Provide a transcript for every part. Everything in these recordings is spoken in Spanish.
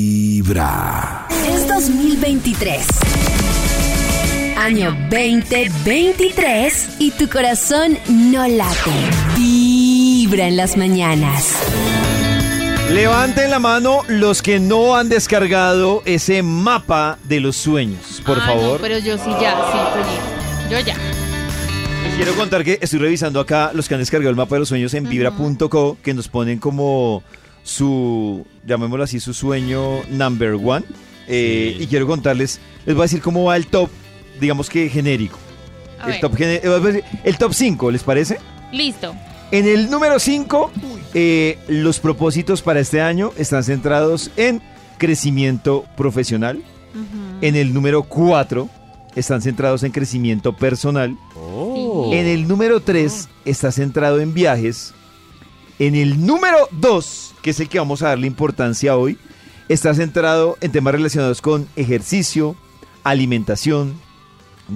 Vibra. Es 2023. Año 2023 y tu corazón no late. Vibra en las mañanas. Levanten la mano los que no han descargado ese mapa de los sueños, por Ah, favor. No, pero yo sí ya, sí. Yo ya. Les quiero contar que estoy revisando acá los que han descargado el mapa de los sueños en vibra.co, que nos ponen como su, llamémoslo así, su sueño number one. Eh, Y quiero contarles, les voy a decir cómo va el top, digamos que genérico. A El ver. top, gene- eh, el top 5, ¿les parece? Listo. En el número 5, los propósitos para este año están centrados en crecimiento profesional. En el número 4 están centrados en crecimiento personal. Sí. En el número 3 está centrado en viajes. En el número 2, que es el que vamos a darle importancia hoy, está centrado en temas relacionados con ejercicio, alimentación,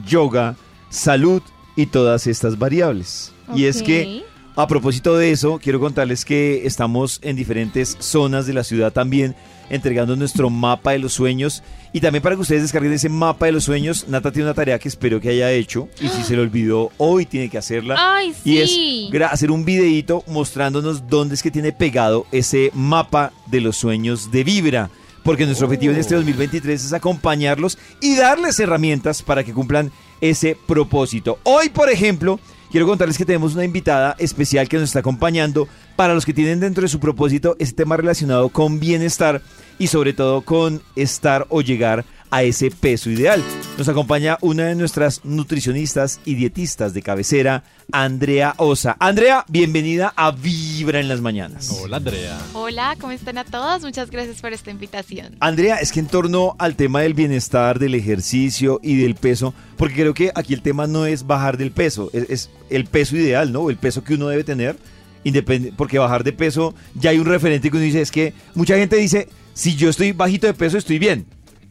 yoga, salud y todas estas variables. Y es que a propósito de eso, quiero contarles que estamos en diferentes zonas de la ciudad también entregando nuestro mapa de los sueños y también para que ustedes descarguen ese mapa de los sueños, Nata tiene una tarea que espero que haya hecho y si se le olvidó hoy tiene que hacerla Ay, y es sí. hacer un videíto mostrándonos dónde es que tiene pegado ese mapa de los sueños de Vibra. Porque nuestro objetivo en este 2023 es acompañarlos y darles herramientas para que cumplan ese propósito. Hoy, por ejemplo, quiero contarles que tenemos una invitada especial que nos está acompañando. Para los que tienen dentro de su propósito ese tema relacionado con bienestar y sobre todo con estar o llegar a ese peso ideal. Nos acompaña una de nuestras nutricionistas y dietistas de cabecera, Andrea Osa. Andrea, bienvenida a Vibra en las mañanas. Hola Andrea. Hola, ¿cómo están a todos? Muchas gracias por esta invitación. Andrea, es que en torno al tema del bienestar, del ejercicio y del peso, porque creo que aquí el tema no es bajar del peso, es, es el peso ideal, ¿no? El peso que uno debe tener, porque bajar de peso ya hay un referente que uno dice, es que mucha gente dice, si yo estoy bajito de peso, estoy bien.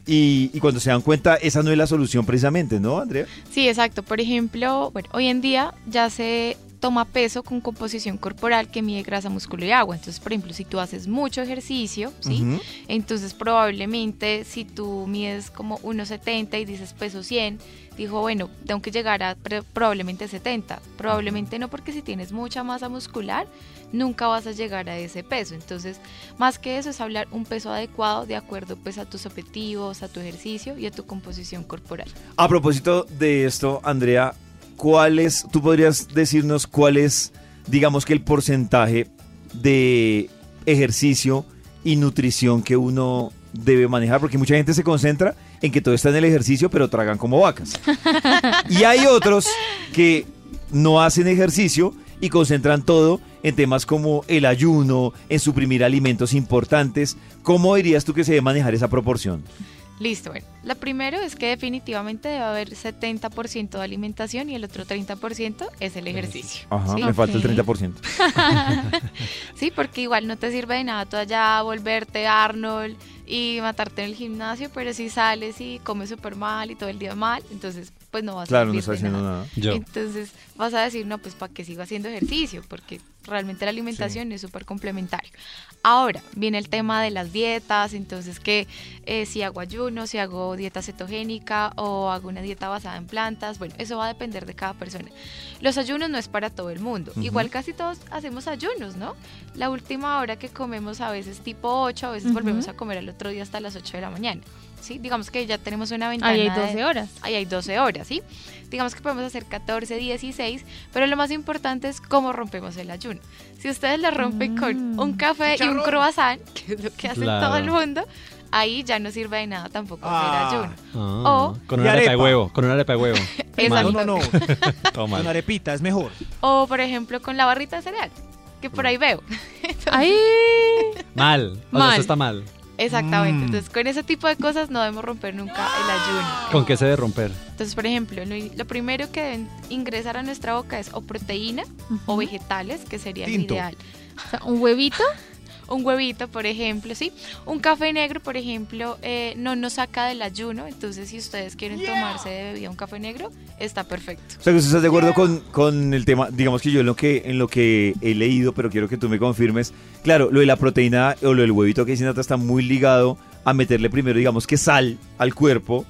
Y, y cuando se dan cuenta, esa no es la solución precisamente, ¿no, Andrea? Sí, exacto. Por ejemplo, bueno, hoy en día ya se toma peso con composición corporal que mide grasa, músculo y agua. Entonces, por ejemplo, si tú haces mucho ejercicio, ¿sí? Entonces, probablemente si tú mides como 1,70 y dices peso 100, dijo, bueno, tengo que llegar a probablemente 70. Probablemente no, porque si tienes mucha masa muscular, nunca vas a llegar a ese peso. Entonces, más que eso es hablar un peso adecuado de acuerdo pues a tus objetivos, a tu ejercicio y a tu composición corporal. A propósito de esto, Andrea, ¿cuál es, tú podrías decirnos cuál es, digamos que el porcentaje de ejercicio y nutrición que uno debe manejar? Porque mucha gente se concentra en que todo está en el ejercicio, pero tragan como vacas. Y hay otros que no hacen ejercicio y concentran todo en temas como el ayuno, en suprimir alimentos importantes. ¿Cómo dirías tú que se debe manejar esa proporción? Listo, bueno. Lo primero es que definitivamente debe haber 70% de alimentación y el otro 30% es el ejercicio. Ajá, ¿sí? me falta el Ok. 30%. Sí, porque igual no te sirve de nada tú allá volverte Arnold y matarte en el gimnasio, pero si sales y comes súper mal y todo el día mal, entonces pues no vas Claro, a no servir está de haciendo nada. nada. Yo. Entonces vas a decir, no, pues para qué sigo haciendo ejercicio, porque realmente la alimentación es súper complementario. Ahora viene el tema de las dietas, entonces que eh, si hago ayuno, si hago dieta cetogénica o hago una dieta basada en plantas, bueno, eso va a depender de cada persona. Los ayunos no es para todo el mundo, igual casi todos hacemos ayunos, ¿no? La última hora que comemos a veces tipo 8, a veces volvemos a comer al otro día hasta las 8 de la mañana. ¿Sí? Digamos que ya tenemos una ventana. Ahí hay de- 12 horas. Ahí hay 12 horas, ¿sí? Digamos que podemos hacer 14, 16, pero lo más importante es cómo rompemos el ayuno. Si ustedes lo rompen con Mm. un café y un croissant, que es lo que hace Claro. todo el mundo, ahí ya no sirve de nada tampoco Ah. hacer ayuno. Ah, O- con Y una arepa de huevo, con una arepa de huevo. Exacto. No, no, no. Mal. arepita es mejor. O, por ejemplo, con la barrita de cereal, que por ahí veo. ¡Ay! Mal. O sea, Mal. eso está mal. Exactamente. Mm. Entonces, con ese tipo de cosas no debemos romper nunca el ayuno. ¿Con qué se debe romper? Entonces, por ejemplo, lo, lo primero que deben ingresar a nuestra boca es o proteína o vegetales, que sería Tinto. el ideal. O sea, un huevito un huevito, por ejemplo, ¿sí? Un café negro, por ejemplo, eh, no nos saca del ayuno, entonces si ustedes quieren tomarse de bebida un café negro, está perfecto. O sea, que usted está de acuerdo con, con el tema, digamos que yo en lo que, en lo que he leído, pero quiero que tú me confirmes. Claro, lo de la proteína o lo del huevito que dice Nata está muy ligado a meterle primero, digamos que sal al cuerpo,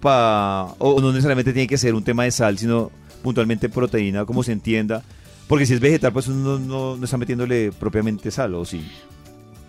pa, o no necesariamente tiene que ser un tema de sal, sino puntualmente proteína, como se entienda. Porque si es vegetal, pues uno no, no- no está metiéndole propiamente sal, ¿o sí?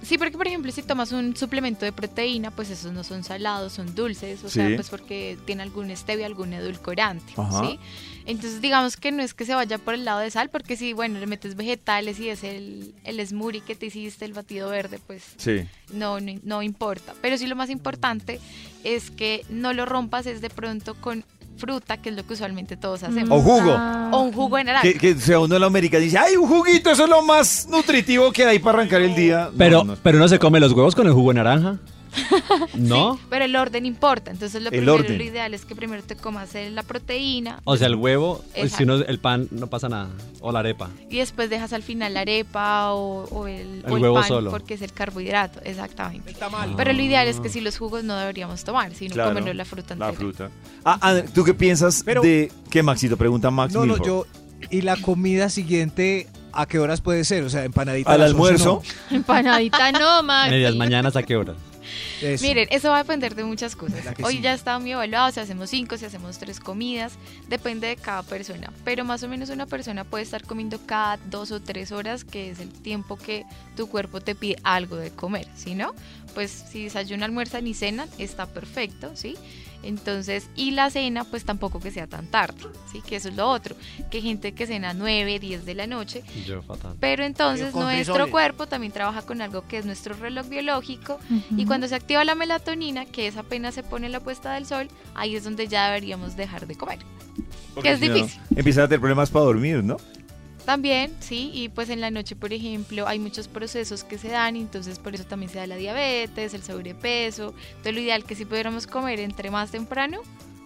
Sí, porque por ejemplo si tomas un suplemento de proteína, pues esos no son salados, son dulces, o Sí. sea, pues porque tiene algún stevia, algún edulcorante, Ajá. ¿sí? Entonces digamos que no es que se vaya por el lado de sal, porque si, bueno, le metes vegetales y es el, el smoothie que te hiciste, el batido verde, pues Sí. no, no, no importa. Pero sí lo más importante es que no lo rompas es de pronto con fruta, que es lo que usualmente todos hacemos. O jugo. Ah. O un jugo de naranja. Que, que sea uno de la América dice, ¡ay, un juguito! Eso es lo más nutritivo que hay para arrancar el día. No, Pero, no. pero uno se come los huevos con el jugo de naranja. ¿No? Sí, pero el orden importa. Entonces lo El primero, orden. lo ideal es que primero te comas la proteína. O sea, el huevo, Exacto. si uno, el pan, no pasa nada. O la arepa. Y después dejas al final la arepa o, o el, El o el huevo pan solo. porque es el carbohidrato, exactamente. mal. Pero lo ideal es que si los jugos no deberíamos tomar, sino Claro, comernos la fruta La entera. fruta. Ah, André, ¿tú qué piensas Pero- de qué Maxito? Pregunta Max No, no, yo. ¿Y la comida siguiente a qué horas puede ser? O sea, empanadita. Al las 11, almuerzo. Empanadita no, Maxi. Medias mañanas, ¿a qué hora? Eso. Miren, eso va a depender de muchas cosas. ¿Verdad que Hoy sí? ya está muy evaluado, si hacemos cinco, si hacemos tres comidas, depende de cada persona. Pero más o menos una persona puede estar comiendo cada dos o tres horas, que es el tiempo que tu cuerpo te pide algo de comer. Si no, pues si desayuna, almuerza ni cena, está perfecto, ¿sí? Entonces, y la cena, pues tampoco que sea tan tarde, ¿sí? Que eso es lo otro. Que hay gente que cena 9, 10 de la noche, Yo fatal. pero entonces nuestro frisoles. cuerpo también trabaja con algo que es nuestro reloj biológico y cuando se activa la melatonina, que es apenas se pone la puesta del sol, ahí es donde ya deberíamos dejar de comer. Porque que es si no, difícil. empiezan a tener problemas para dormir, ¿no? También, sí, y pues en la noche, por ejemplo, hay muchos procesos que se dan, entonces por eso también se da la diabetes, el sobrepeso. Entonces lo ideal que si pudiéramos comer entre más temprano,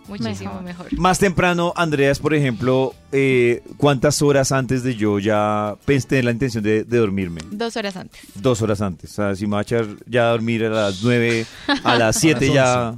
muchísimo Mejor. mejor. Más temprano, Andreas, por ejemplo, eh, ¿cuántas horas antes de yo ya pues, tener la intención de, de dormirme? Dos horas antes. Dos horas antes. O sea, si me voy a echar ya a dormir a las nueve, a las siete ya...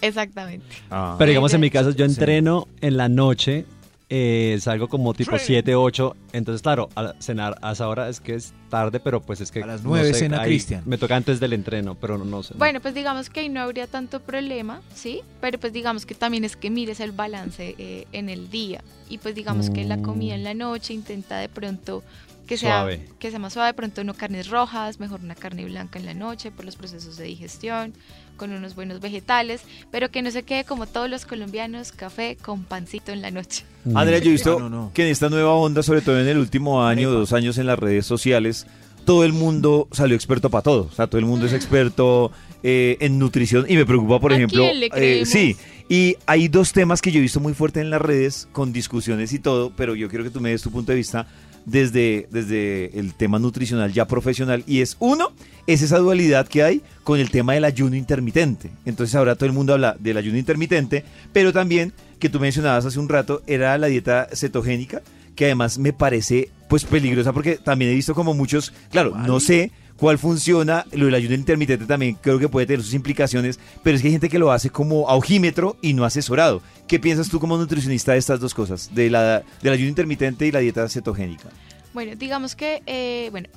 Exactamente. Ah. Pero digamos, en mi caso, yo Sí. entreno en la noche, eh, salgo como tipo 7, 8. Entonces, claro, a cenar a esa hora es que es tarde, pero pues es que. A las no nueve sé, cena Cristian. Me toca antes del entreno, pero no, no sé. Bueno, pues digamos que ahí no habría tanto problema, ¿sí? Pero pues digamos que también es que mires el balance eh, en el día. Y pues digamos que la comida en la noche intenta de pronto que sea, Suave. que sea más suave, de pronto no carnes rojas, mejor una carne blanca en la noche por los procesos de digestión, con unos buenos vegetales, pero que no se quede como todos los colombianos, café con pancito en la noche. Andrea, yo he visto No, no, no. que en esta nueva onda, sobre todo en el último año, dos años en las redes sociales, todo el mundo salió experto para todo. O sea, todo el mundo es experto eh, en nutrición y me preocupa, por ¿A ejemplo, quién le eh, sí. Y hay dos temas que yo he visto muy fuerte en las redes, con discusiones y todo, pero yo quiero que tú me des tu punto de vista desde, desde el tema nutricional ya profesional. Y es uno, es esa dualidad que hay con el tema del ayuno intermitente. Entonces ahora todo el mundo habla del ayuno intermitente, pero también que tú mencionabas hace un rato era la dieta cetogénica, que además me parece pues peligrosa porque también he visto como muchos, claro, no sé cuál funciona, lo del ayuno intermitente también creo que puede tener sus implicaciones, pero es que hay gente que lo hace como a ojímetro y no asesorado. ¿Qué piensas tú como nutricionista de estas dos cosas, de la, del ayuno intermitente y la dieta cetogénica? Bueno, digamos que, eh, bueno,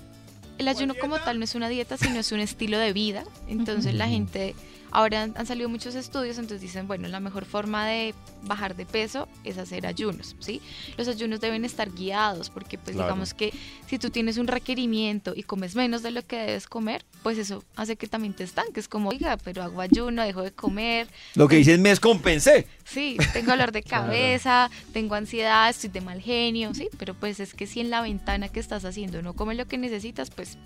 el ayuno como tal no es una dieta, sino es un estilo de vida. Entonces la gente, ahora han, han salido muchos estudios, entonces dicen, bueno, la mejor forma de bajar de peso es hacer ayunos, ¿sí? Los ayunos deben estar guiados, porque pues Claro. digamos que si tú tienes un requerimiento y comes menos de lo que debes comer, pues eso hace que también te estanques, como, oiga, pero hago ayuno, dejo de comer, Lo que dicen me descompensé. Sí, tengo dolor de cabeza, tengo ansiedad, estoy de mal genio, sí, pero pues es que si en la ventana que estás haciendo no comes lo que necesitas, pues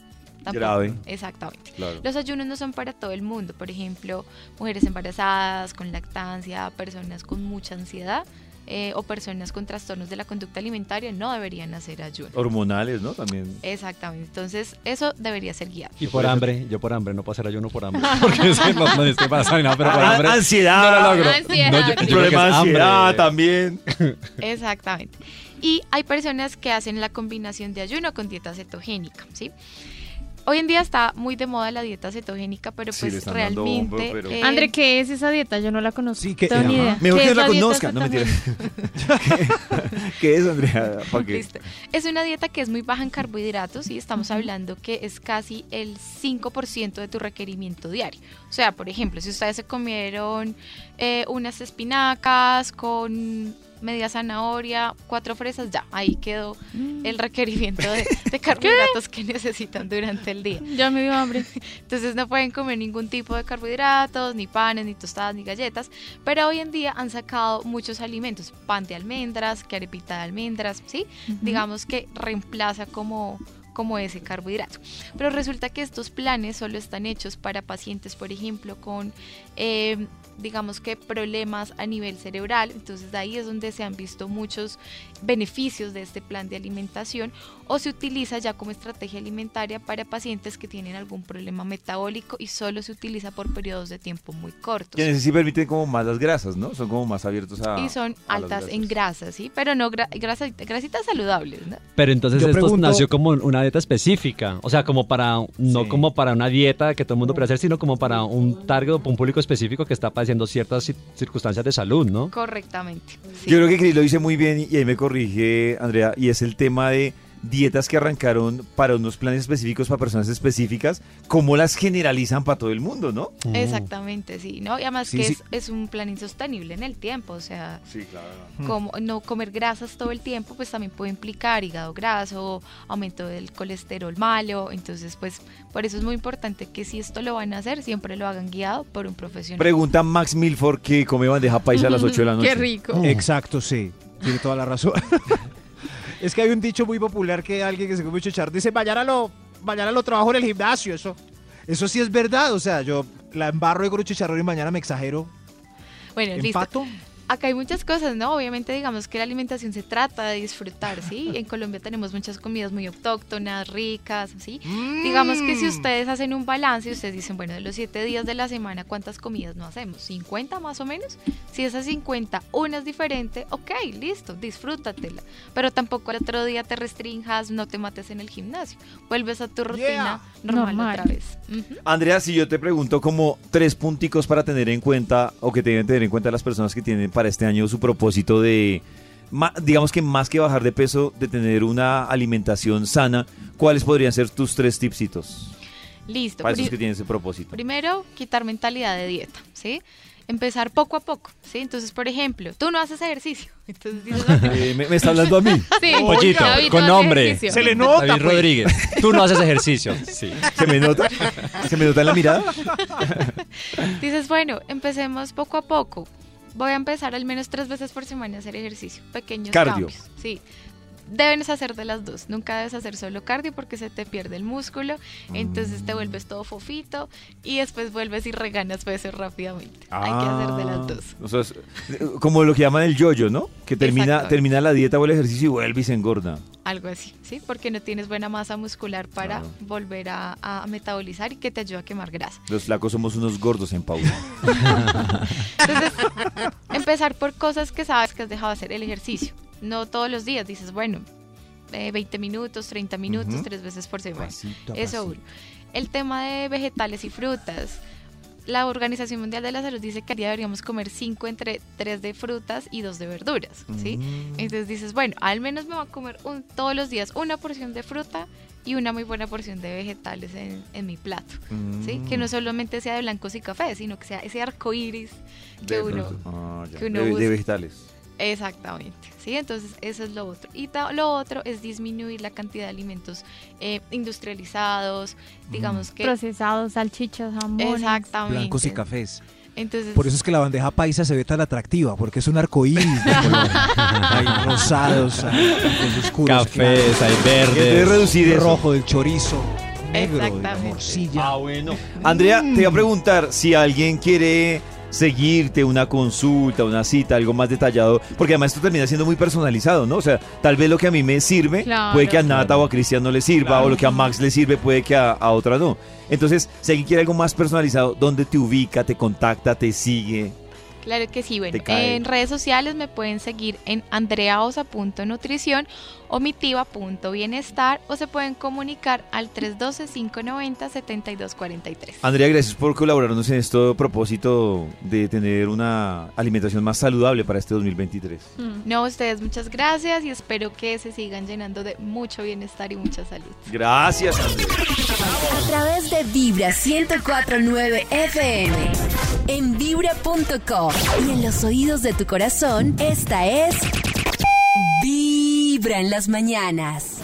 tampoco. Grave. Exactamente. Claro. Los ayunos no son para todo el mundo, por ejemplo, mujeres embarazadas, con lactancia, personas con mucha ansiedad eh, o personas con trastornos de la conducta alimentaria no deberían hacer ayuno. Hormonales, ¿no? También. Exactamente, entonces eso debería ser guiado. Y por hambre, yo por hambre, no puedo hacer ayuno por hambre. Porque es que no, no estoy pasando nada, pero por Ah, hambre. ansiedad. No lo logro. Ansiedad. No, yo- yo que Problema es de ansiedad también. Exactamente. Y hay personas que hacen la combinación de ayuno con dieta cetogénica, ¿sí? Hoy en día está muy de moda la dieta cetogénica, pero Sí, pues realmente... bombo, pero- eh, André, ¿qué es esa dieta? Yo no la conozco. Sí, que- ni idea. Mejor ¿Qué que es la conozca, no mentira. ¿Qué, qué es, Andrea? ¿Para qué? Listo. Es una dieta que es muy baja en carbohidratos y estamos hablando que es casi el 5% de tu requerimiento diario. O sea, por ejemplo, si ustedes se comieron eh, unas espinacas con media zanahoria, cuatro fresas, ya, ahí quedó el requerimiento de, de carbohidratos que necesitan durante el día. Ya me dio hambre. Entonces no pueden comer ningún tipo de carbohidratos, ni panes, ni tostadas, ni galletas. Pero hoy en día han sacado muchos alimentos, pan de almendras, que arepita de almendras, ¿sí? Digamos que reemplaza como como ese carbohidrato. Pero resulta que estos planes solo están hechos para pacientes, por ejemplo, con, eh, digamos que problemas a nivel cerebral. Entonces de ahí es donde se han visto muchos beneficios de este plan de alimentación o se utiliza ya como estrategia alimentaria para pacientes que tienen algún problema metabólico y solo se utiliza por periodos de tiempo muy cortos. Que sí permiten como más las grasas, ¿no? Son como más abiertos a. Y son a las altas en grasas, ¿sí? Pero no gra- grasa- grasitas saludables, ¿no? Pero entonces Yo esto pregunto- nació como una dieta específica, o sea, como para, no Sí. como para una dieta que todo el mundo puede hacer, sino como para un target o un público específico que está padeciendo ciertas ci- circunstancias de salud, ¿no? Correctamente. sí. Yo creo que Cris lo dice muy bien y ahí me corrige, Andrea, y es el tema de dietas que arrancaron para unos planes específicos para personas específicas, cómo las generalizan para todo el mundo, ¿no? Exactamente, sí, ¿no? Y además Sí, que sí. Es, es un plan insostenible en el tiempo, o sea, Sí, claro. como no comer grasas todo el tiempo, pues también puede implicar hígado graso, aumento del colesterol malo, entonces pues por eso es muy importante que si esto lo van a hacer, siempre lo hagan guiado por un profesional. Pregunta Max Milford que come bandeja paisa a las 8 de la noche. Qué rico. Exacto, sí. Tiene toda la razón. es que hay un dicho muy popular que alguien que se come chicharrón dice, mañana lo, mañana lo trabajo en el gimnasio. Eso, eso sí es verdad. O sea, yo la embarro de con un chicharrón y mañana me exagero. bueno, listo. Acá hay muchas cosas, ¿no? Obviamente digamos que la alimentación se trata de disfrutar, ¿sí? En Colombia tenemos muchas comidas muy autóctonas, ricas, ¿sí? Digamos que si ustedes hacen un balance y ustedes dicen, bueno, de los siete días de la semana, ¿cuántas comidas no hacemos? ¿50 más o menos? Si esas 50, una es diferente, ok, listo, disfrútatela. Pero tampoco el otro día te restrinjas, no te mates en el gimnasio. Vuelves a tu rutina Yeah. normal, Normal. otra vez. Andrea, si yo te pregunto como tres punticos para tener en cuenta o que deben tener en cuenta las personas que tienen para este año su propósito de, digamos que más que bajar de peso, de tener una alimentación sana, ¿cuáles podrían ser tus tres tipsitos Listo. para esos que tienen ese propósito? Primero, quitar mentalidad de dieta, ¿sí? Empezar poco a poco, ¿sí? Entonces, por ejemplo, tú no haces ejercicio. Entonces dices, "Bueno, Eh, me, me está hablando a mí. Sí, Pollito, David con no nombre. ejercicio. Se le nota. David pues. Rodríguez, tú no haces ejercicio. Sí. ¿Se me nota? ¿Se me nota en la mirada? dices, bueno, empecemos poco a poco. Voy a empezar al menos tres veces por semana a hacer ejercicio. Pequeños Cardio. cambios. Sí. Debes hacer de las dos. Nunca debes hacer solo cardio porque se te pierde el músculo. Entonces te vuelves todo fofito y después vuelves y reganas peso rápidamente. Hay que hacer de las dos. Ah, O sea, es, eh, como lo que llaman el yoyo, ¿no? Que termina, termina la dieta o el ejercicio y vuelve y se engorda. Algo así, ¿sí? Porque no tienes buena masa muscular para Claro. volver a, a metabolizar y que te ayude a quemar grasa. Los flacos somos unos gordos en pausa. Entonces, empezar por cosas que sabes que has dejado de hacer el ejercicio. No todos los días dices, bueno, eh, 20 minutos, 30 minutos, tres veces por semana. Pasito Eso pasito. uno. El tema de vegetales y frutas. La Organización Mundial de la Salud dice que al día deberíamos comer 5 entre 3 de frutas y 2 de verduras, ¿sí? Mm. Entonces dices, bueno, al menos me voy a comer un- todos los días una porción de fruta y una muy buena porción de vegetales en, en mi plato, ¿sí? Que Mm. no solamente sea de blancos y café, sino que sea ese arco iris que De uno... Ah, ya. que uno de, de busca. vegetales. Exactamente, ¿sí? Entonces eso es lo otro. Y lo otro es disminuir la cantidad de alimentos eh, industrializados, digamos que... Procesados, salchichas, jamones. Exactamente. Blancos y cafés. Entonces, Por eso es que la bandeja paisa se ve tan atractiva, porque es un arcoíris de color. Hay rosados, hay cafés oscuros, Cafés, hay ¿Qué debe verdes. reducir eso? rojo del chorizo, negro de la Exactamente. morcilla. Ah, bueno. Andrea, te iba a preguntar si alguien quiere seguirte, una consulta, una cita, algo más detallado, porque además esto termina siendo muy personalizado, ¿no? O sea, tal vez lo que a mí me sirve Claro, puede que a Nata claro. o a Cristian no le sirva, o lo que a Max le sirve puede que a, a otra no. Entonces, si alguien quiere algo más personalizado, ¿dónde te ubica, te contacta, te sigue? Claro que sí, bueno, en redes sociales me pueden seguir en andreaosa.nutrición o mitiva.bienestar o se pueden comunicar al 312-590-7243. Andrea, gracias por colaborarnos en este propósito de tener una alimentación más saludable para este 2023. No, a ustedes muchas gracias y espero que se sigan llenando de mucho bienestar y mucha salud. Gracias, Andrea. A través de Vibra 1049 FM. En vibra.com. Y en los oídos de tu corazón, esta es. Vibra en las mañanas.